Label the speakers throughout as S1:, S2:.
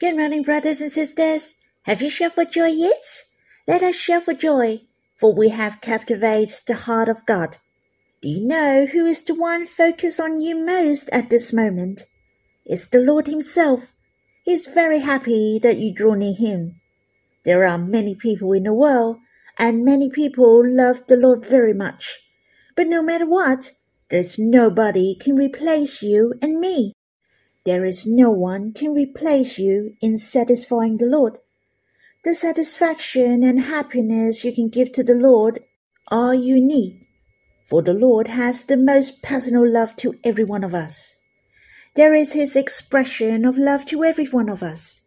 S1: Good morning, brothers and sisters. Have you shouted for joy yet? Let us shout for joy, for we have captivated the heart of God. Do you know who is the one focused on you most at this moment? It's the Lord Himself. He is very happy that you draw near Him. There are many people in the world, and many people love the Lord very much. But no matter what, there's nobody can replace you and me. There is no one can replace you in satisfying the Lord. The satisfaction and happiness you can give to the Lord are unique, for the Lord has the most personal love to every one of us. There is His expression of love to every one of us,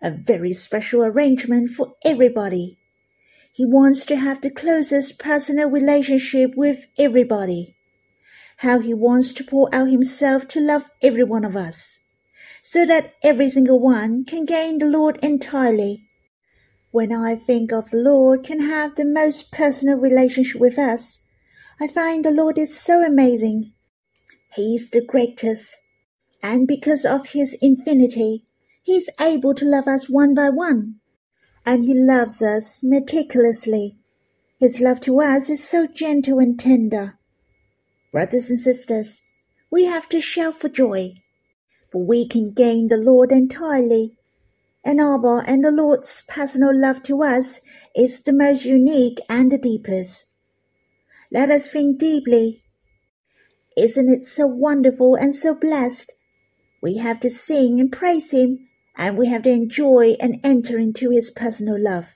S1: a very special arrangement for everybody. He wants to have the closest personal relationship with everybody how he wants to pour out himself to love every one of us, so that every single one can gain the Lord entirely. When I think of the Lord can have the most personal relationship with us, I find the Lord is so amazing. He is the greatest, and because of his infinity, he is able to love us one by one, and he loves us meticulously. His love to us is so gentle and tender. Brothers and sisters, we have to shout for joy, for we can gain the Lord entirely. And Abba and the Lord's personal love to us is the most unique and the deepest. Let us think deeply. Isn't it so wonderful and so blessed? We have to sing and praise Him, and we have to enjoy and enter into His personal love.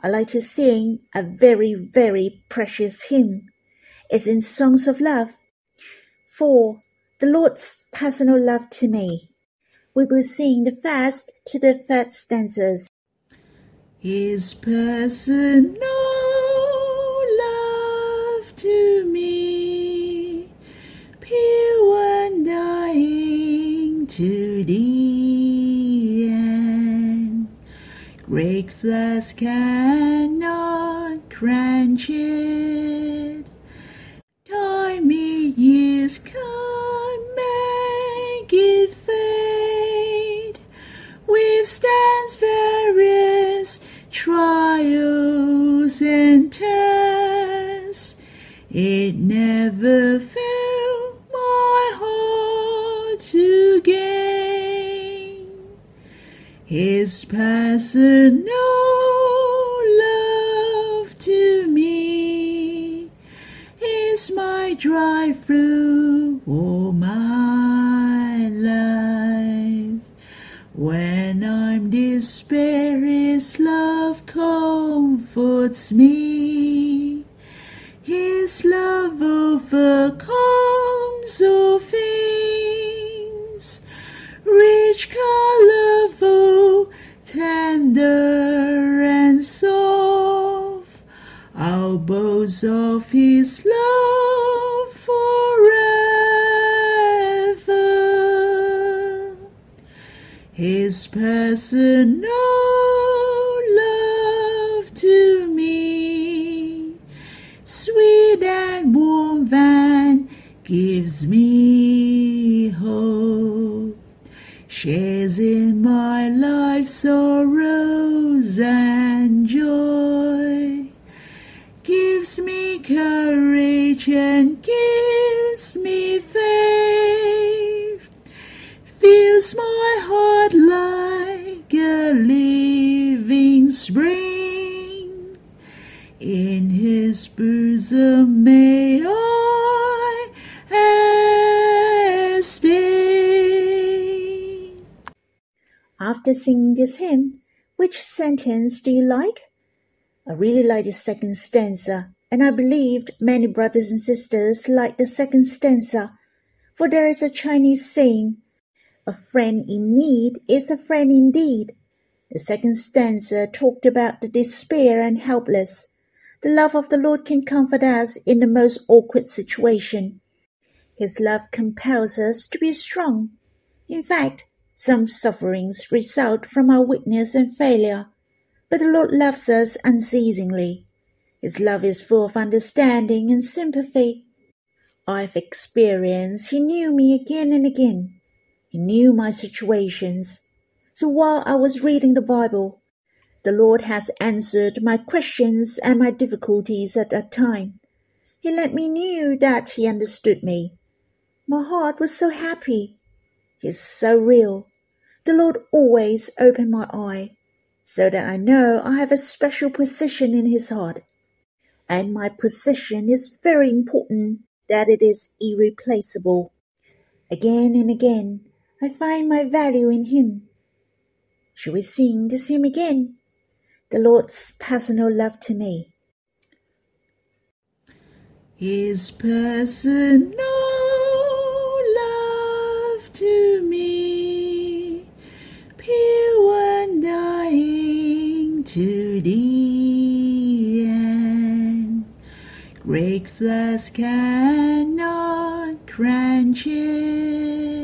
S1: I like to sing a very, very precious hymn is in songs of love. 4. The Lord's personal love to me. We will sing the first to the third stanzas.
S2: His personal love to me, pure and dying to the end. Great floods cannot quench it never failed my heart to gain His personal love to me is my drive through all my life. When I'm despair, His love comforts me. His love overcomes all things. Rich, colorful, tender, and soft. I'll boast of His love forever. His personal love to me, sweet and warm and gives me hope, shares in my life's sorrows and joy, gives me courage and gives me faith, fills my heart like a living spring. His bosom may I stay.
S1: After singing this hymn, which sentence do you like? I really like the second stanza, and I believed many brothers and sisters like the second stanza, for there is a Chinese saying, a friend in need is a friend indeed. The second stanza talked about the despair and helpless. The love of the Lord can comfort us in the most awkward situation. His love compels us to be strong. In fact, some sufferings result from our weakness and failure, but the Lord loves us unceasingly. His love is full of understanding and sympathy. I've experienced He knew me again and again. He knew my situations. So while I was reading the Bible, the Lord has answered my questions and my difficulties at that time. He let me know that He understood me. My heart was so happy. He's so real. The Lord always opened my eye so that I know I have a special position in His heart. And my position is very important, that it is irreplaceable. Again and again, I find my value in Him. Shall we sing this hymn again? The Lord's personal love to me.
S2: His personal love to me, pure and dying to the end. Great floods cannot quench it.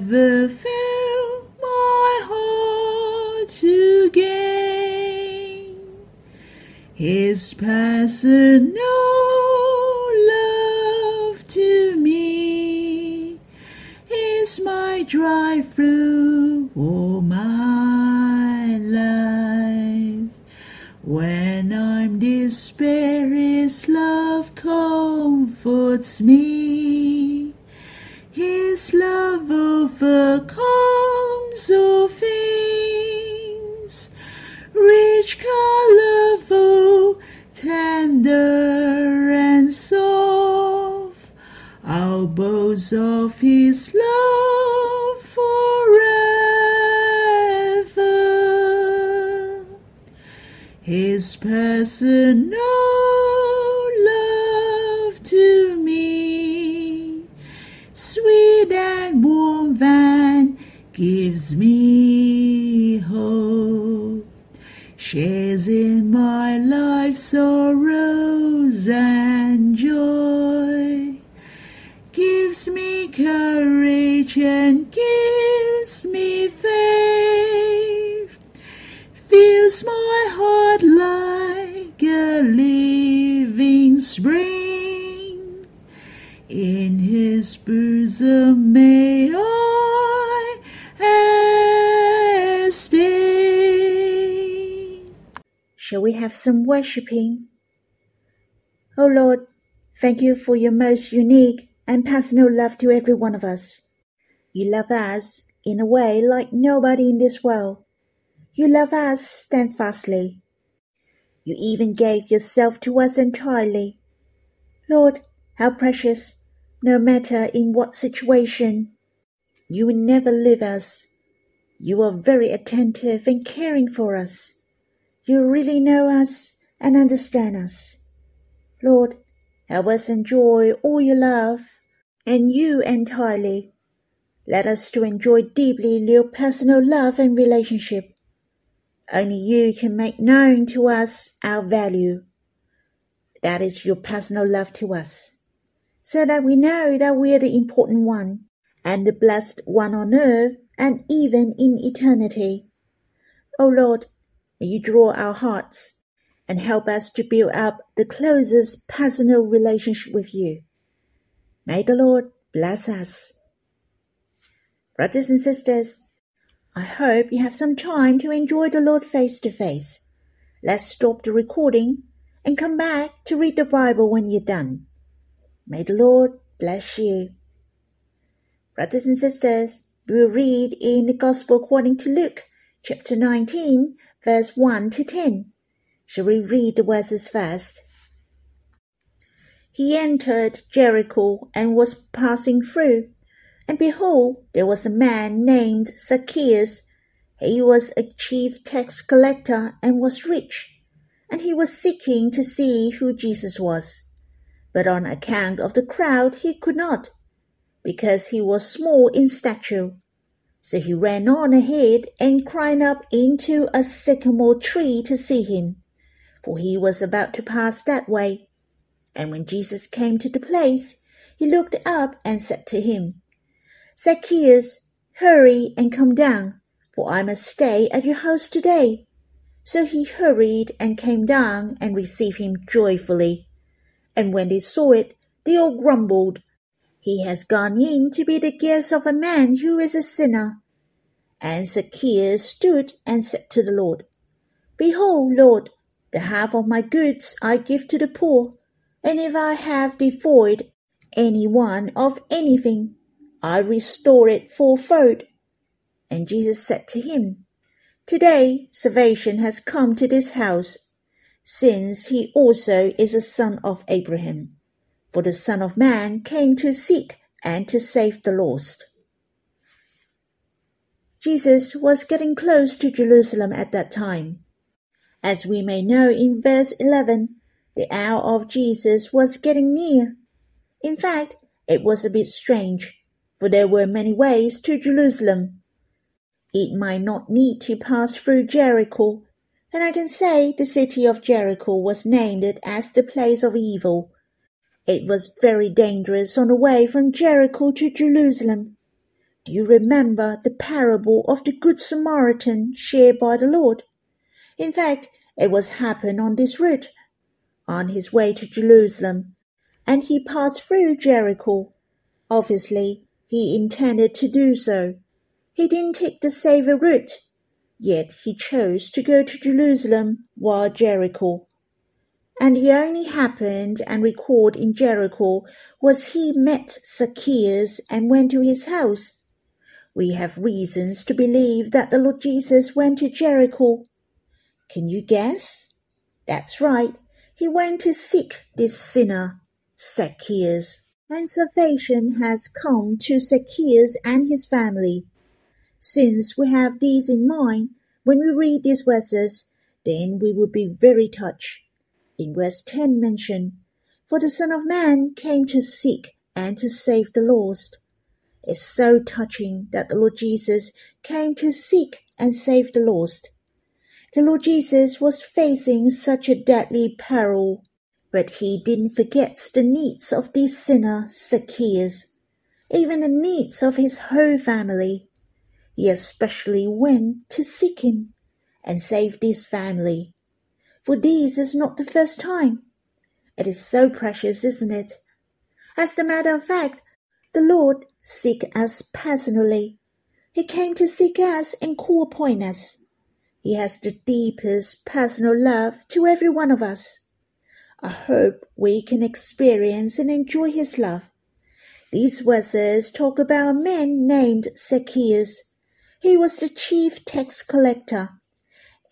S2: Never failed my heart to gain. His personal love to me is my drive through all my life. When I'm despair, His love comforts me. Personal love to me, sweet and warm and gives me hope. Shares in my life's sorrows and joy, gives me courage and gives me faith fills my heart living spring. In his bosom may I stay.
S1: Shall we have some worshipping? O oh Lord, thank you for your most unique and personal love to every one of us. You love us in a way like nobody in this world. You love us steadfastly. You even gave yourself to us entirely. Lord, how precious, no matter in what situation, you will never leave us. You are very attentive and caring for us. You really know us and understand us. Lord, help us enjoy all your love and you entirely. Let us to enjoy deeply your personal love and relationship. Only you can make known to us our value. That is your personal love to us, so that we know that we are the important one and the blessed one on earth and even in eternity. O Lord, may you draw our hearts and help us to build up the closest personal relationship with you. May the Lord bless us. Brothers and sisters, I hope you have some time to enjoy the Lord face to face. Let's stop the recording and come back to read the Bible when you're done. May the Lord bless you. Brothers and sisters, we will read in the Gospel according to Luke, chapter 19, verse 1 to 10. Shall we read the verses first? He entered Jericho and was passing through. And behold, there was a man named Zacchaeus. He was a chief tax collector and was rich. And he was seeking to see who Jesus was. But on account of the crowd he could not, because he was small in stature. So he ran on ahead and climbed up into a sycamore tree to see him, for he was about to pass that way. And when Jesus came to the place, he looked up and said to him, Zacchaeus, hurry and come down, for I must stay at your house today. So he hurried and came down and received him joyfully. And when they saw it, they all grumbled, He has gone in to be the guest of a man who is a sinner. And Zacchaeus stood and said to the Lord, Behold, Lord, the half of my goods I give to the poor, and if I have defrauded any one of anything, I restore it fourfold. And Jesus said to him, Today salvation has come to this house, since he also is a son of Abraham. For the Son of Man came to seek and to save the lost. Jesus was getting close to Jerusalem at that time. As we may know in verse 11, the hour of Jesus was getting near. In fact, it was a bit strange, for there were many ways to Jerusalem. It might not need to pass through Jericho, and I can say the city of Jericho was named as the place of evil. It was very dangerous on the way from Jericho to Jerusalem. Do you remember the parable of the Good Samaritan shared by the Lord? In fact, it was happened on this route, on his way to Jerusalem, and he passed through Jericho. Obviously, he intended to do so. He didn't take the safer route, yet he chose to go to Jerusalem while Jericho. And the only happened and record in Jericho was he met Zacchaeus and went to his house. We have reasons to believe that the Lord Jesus went to Jericho can you guess? That's right. He went to seek this sinner, Zacchaeus. And salvation has come to Zacchaeus and his family. Since we have these in mind, when we read these verses, then we will be very touched. In verse 10 mentioned, For the Son of Man came to seek and to save the lost. It's so touching that the Lord Jesus came to seek and save the lost. The Lord Jesus was facing such a deadly peril, but he didn't forget the needs of this sinner Zacchaeus, even the needs of his whole family. He especially went to seek him and save this family. For this is not the first time. It is so precious, isn't it? As a matter of fact, the Lord seek us personally. He came to seek us and call upon us. He has the deepest personal love to every one of us. I hope we can experience and enjoy His love. These verses talk about a man named Zacchaeus. He was the chief tax collector.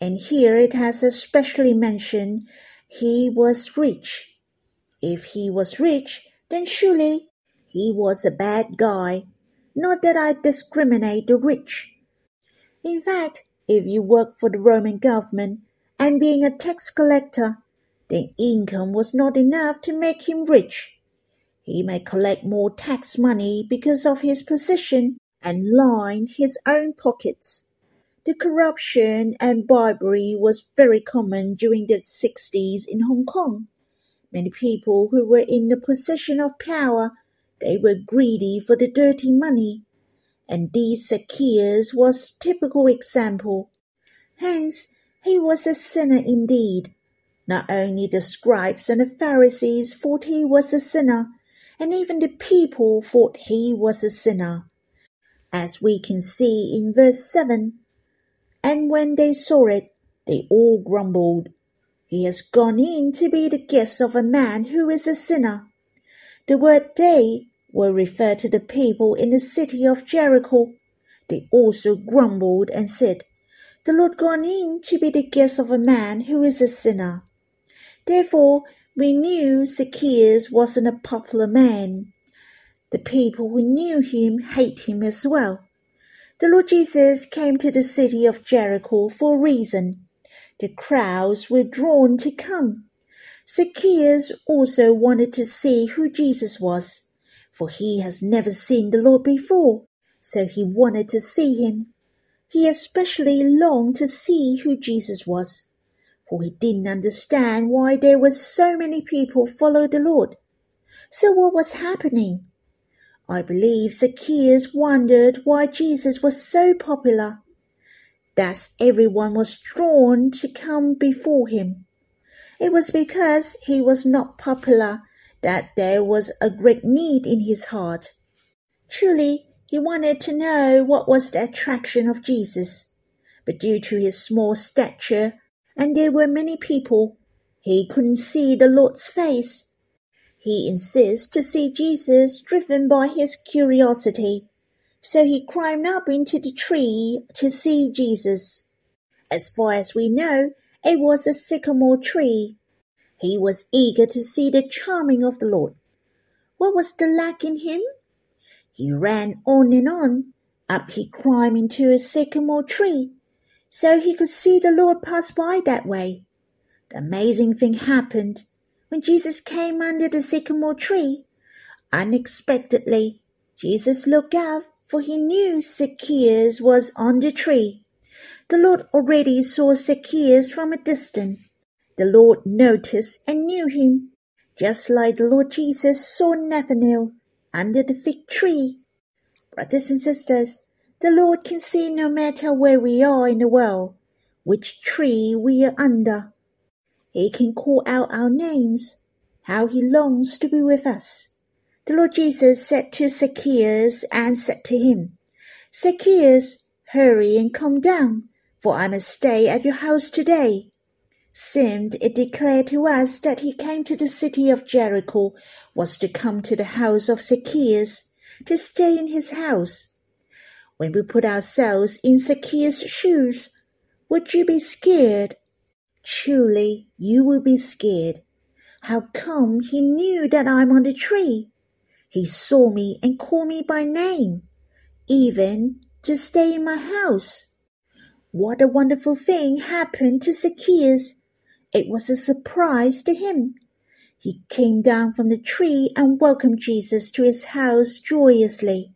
S1: And here it has especially mentioned he was rich. If he was rich, then surely he was a bad guy. Not that I discriminate the rich. In fact, if you work for the Roman government and being a tax collector, the income was not enough to make him rich. He may collect more tax money because of his position and line his own pockets. The corruption and bribery was very common during the 60s in Hong Kong. Many people who were in the position of power, they were greedy for the dirty money and this Zacchaeus was typical example. Hence, he was a sinner indeed. Not only the scribes and the Pharisees thought he was a sinner, and even the people thought he was a sinner. As we can see in verse 7, and when they saw it, they all grumbled. He has gone in to be the guest of a man who is a sinner. The word they will refer to the people in the city of Jericho. They also grumbled and said, The Lord gone in to be the guest of a man who is a sinner. Therefore, we knew Zacchaeus wasn't a popular man. The people who knew him hate him as well. The Lord Jesus came to the city of Jericho for a reason. The crowds were drawn to come. Zacchaeus also wanted to see who Jesus was for he has never seen the Lord before, so he wanted to see him. He especially longed to see who Jesus was, for he didn't understand why there were so many people follow the Lord. So what was happening? I believe Zacchaeus wondered why Jesus was so popular. Thus everyone was drawn to come before him. It was because he was not popular that there was a great need in his heart. Truly, he wanted to know what was the attraction of Jesus. But due to his small stature, and there were many people, he couldn't see the Lord's face. He insists to see Jesus driven by his curiosity. So he climbed up into the tree to see Jesus. As far as we know, it was a sycamore tree. He was eager to see the charming of the Lord. What was the lack in him? He ran on and on. Up he climbed into a sycamore tree, so he could see the Lord pass by that way. The amazing thing happened when Jesus came under the sycamore tree. Unexpectedly, Jesus looked out, for he knew Zacchaeus was on the tree. The Lord already saw Zacchaeus from a distance. The Lord noticed and knew him, just like the Lord Jesus saw Nathanael under the fig tree. Brothers and sisters, the Lord can see no matter where we are in the world, which tree we are under. He can call out our names, how he longs to be with us. The Lord Jesus said to Zacchaeus and said to him, Zacchaeus, hurry and come down, for I must stay at your house today seemed it declared to us that he came to the city of Jericho was to come to the house of Zacchaeus, to stay in his house. When we put ourselves in Zacchaeus' shoes, would you be scared? Truly, you will be scared. How come he knew that I'm on the tree? He saw me and called me by name, even to stay in my house. What a wonderful thing happened to Zacchaeus it was a surprise to him. He came down from the tree and welcomed Jesus to his house joyously.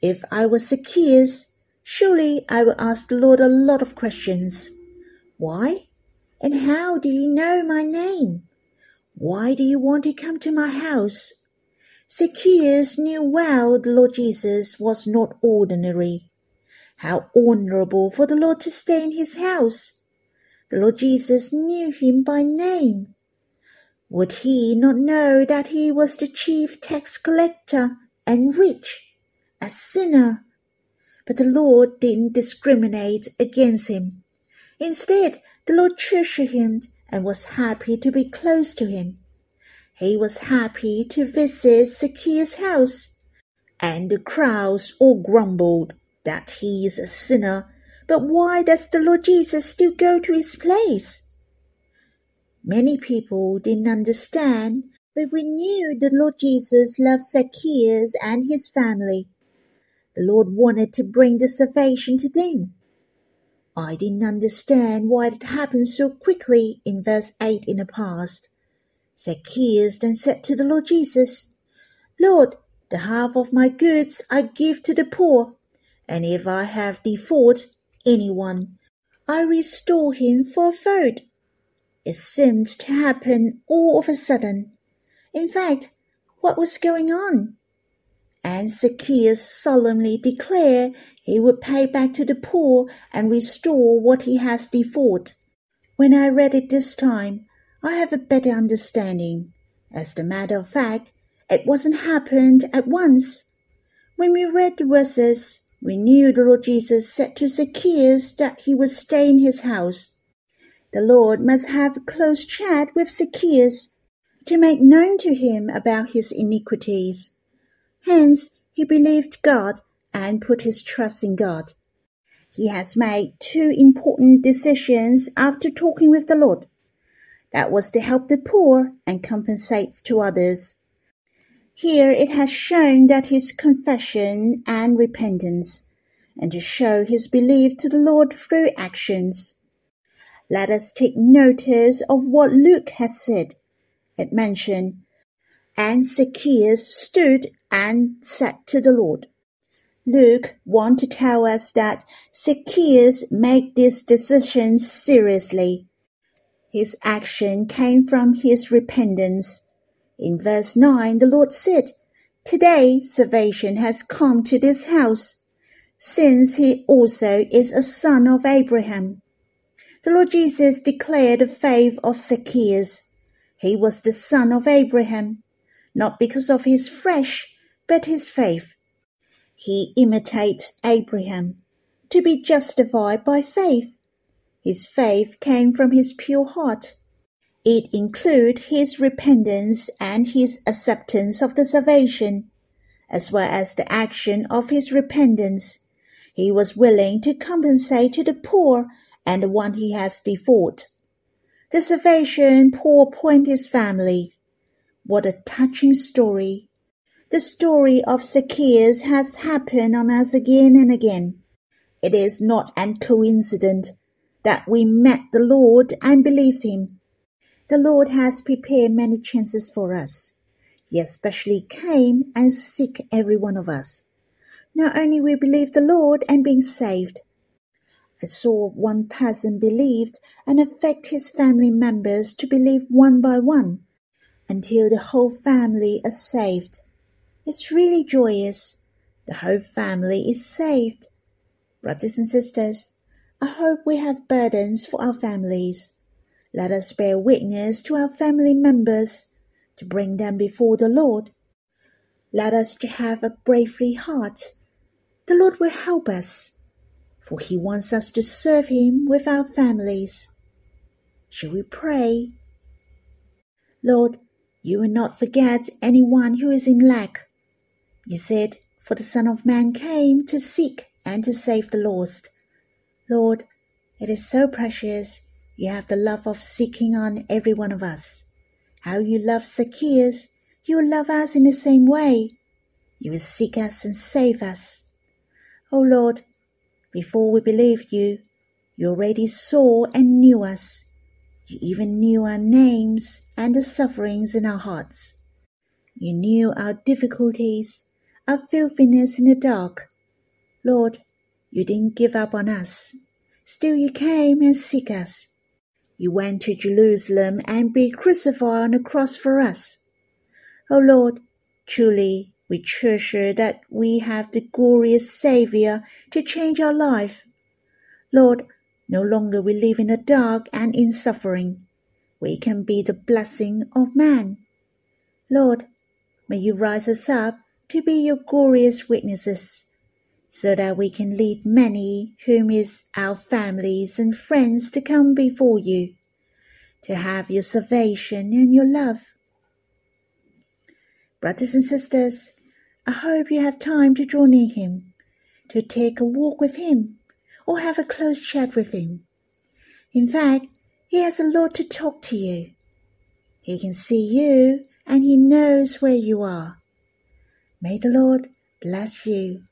S1: If I was Zacchaeus, surely I would ask the Lord a lot of questions. Why? And how do you know my name? Why do you want to come to my house? Zacchaeus knew well the Lord Jesus was not ordinary. How honorable for the Lord to stay in his house. The Lord Jesus knew him by name. Would he not know that he was the chief tax collector and rich, a sinner? But the Lord didn't discriminate against him. Instead, the Lord treasured him and was happy to be close to him. He was happy to visit Zacchaeus' house, and the crowds all grumbled that he is a sinner but why does the Lord Jesus still go to his place? Many people didn't understand, but we knew the Lord Jesus loved Zacchaeus and his family. The Lord wanted to bring the salvation to them. I didn't understand why it happened so quickly in verse 8 in the past. Zacchaeus then said to the Lord Jesus, Lord, the half of my goods I give to the poor, and if I have default, anyone. I restore him for a third. It seemed to happen all of a sudden. In fact, what was going on? And Zacchaeus solemnly declared he would pay back to the poor and restore what he has defrauded. When I read it this time, I have a better understanding. As a matter of fact, it wasn't happened at once. When we read the verses, we knew the Lord Jesus said to Zacchaeus that he would stay in his house. The Lord must have a close chat with Zacchaeus to make known to him about his iniquities. Hence, he believed God and put his trust in God. He has made two important decisions after talking with the Lord. That was to help the poor and compensate to others. Here it has shown that his confession and repentance, and to show his belief to the Lord through actions. Let us take notice of what Luke has said. It mentioned, and Zacchaeus stood and said to the Lord. Luke want to tell us that Zacchaeus made this decision seriously. His action came from his repentance in verse 9, the Lord said, Today salvation has come to this house. since he also is a son of Abraham. The Lord Jesus declared the faith of Zacchaeus. He was the son of Abraham, not because of his flesh, but his faith. He imitates Abraham to be justified by faith. His faith came from his pure heart. It included his repentance and his acceptance of the salvation, as well as the action of his repentance. He was willing to compensate to the poor and the one he has default. The salvation poor point his family. What a touching story. The story of Zacchaeus has happened on us again and again. It is not an coincidence that we met the Lord and believed him. The Lord has prepared many chances for us. He especially came and seek every one of us. Not only we believe the Lord and being saved. I saw one person believed and affect his family members to believe one by one until the whole family is saved. It's really joyous. The whole family is saved. Brothers and sisters, I hope we have burdens for our families. Let us bear witness to our family members to bring them before the Lord. Let us to have a bravery heart. The Lord will help us, for He wants us to serve Him with our families. Shall we pray? Lord, you will not forget anyone who is in lack. You said, For the Son of Man came to seek and to save the lost. Lord, it is so precious you have the love of seeking on every one of us. How you love Zacchaeus, you will love us in the same way. You will seek us and save us. O oh Lord, before we believed you, you already saw and knew us. You even knew our names and the sufferings in our hearts. You knew our difficulties, our filthiness in the dark. Lord, you didn't give up on us. Still you came and seek us. You went to Jerusalem and be crucified on the cross for us. O oh Lord, truly we treasure that we have the glorious Saviour to change our life. Lord, no longer we live in the dark and in suffering. We can be the blessing of man. Lord, may you rise us up to be your glorious witnesses so that we can lead many whom is our families and friends to come before you, to have your salvation and your love. Brothers and sisters, I hope you have time to draw near him, to take a walk with him, or have a close chat with him. In fact, he has a lot to talk to you. He can see you and he knows where you are. May the Lord bless you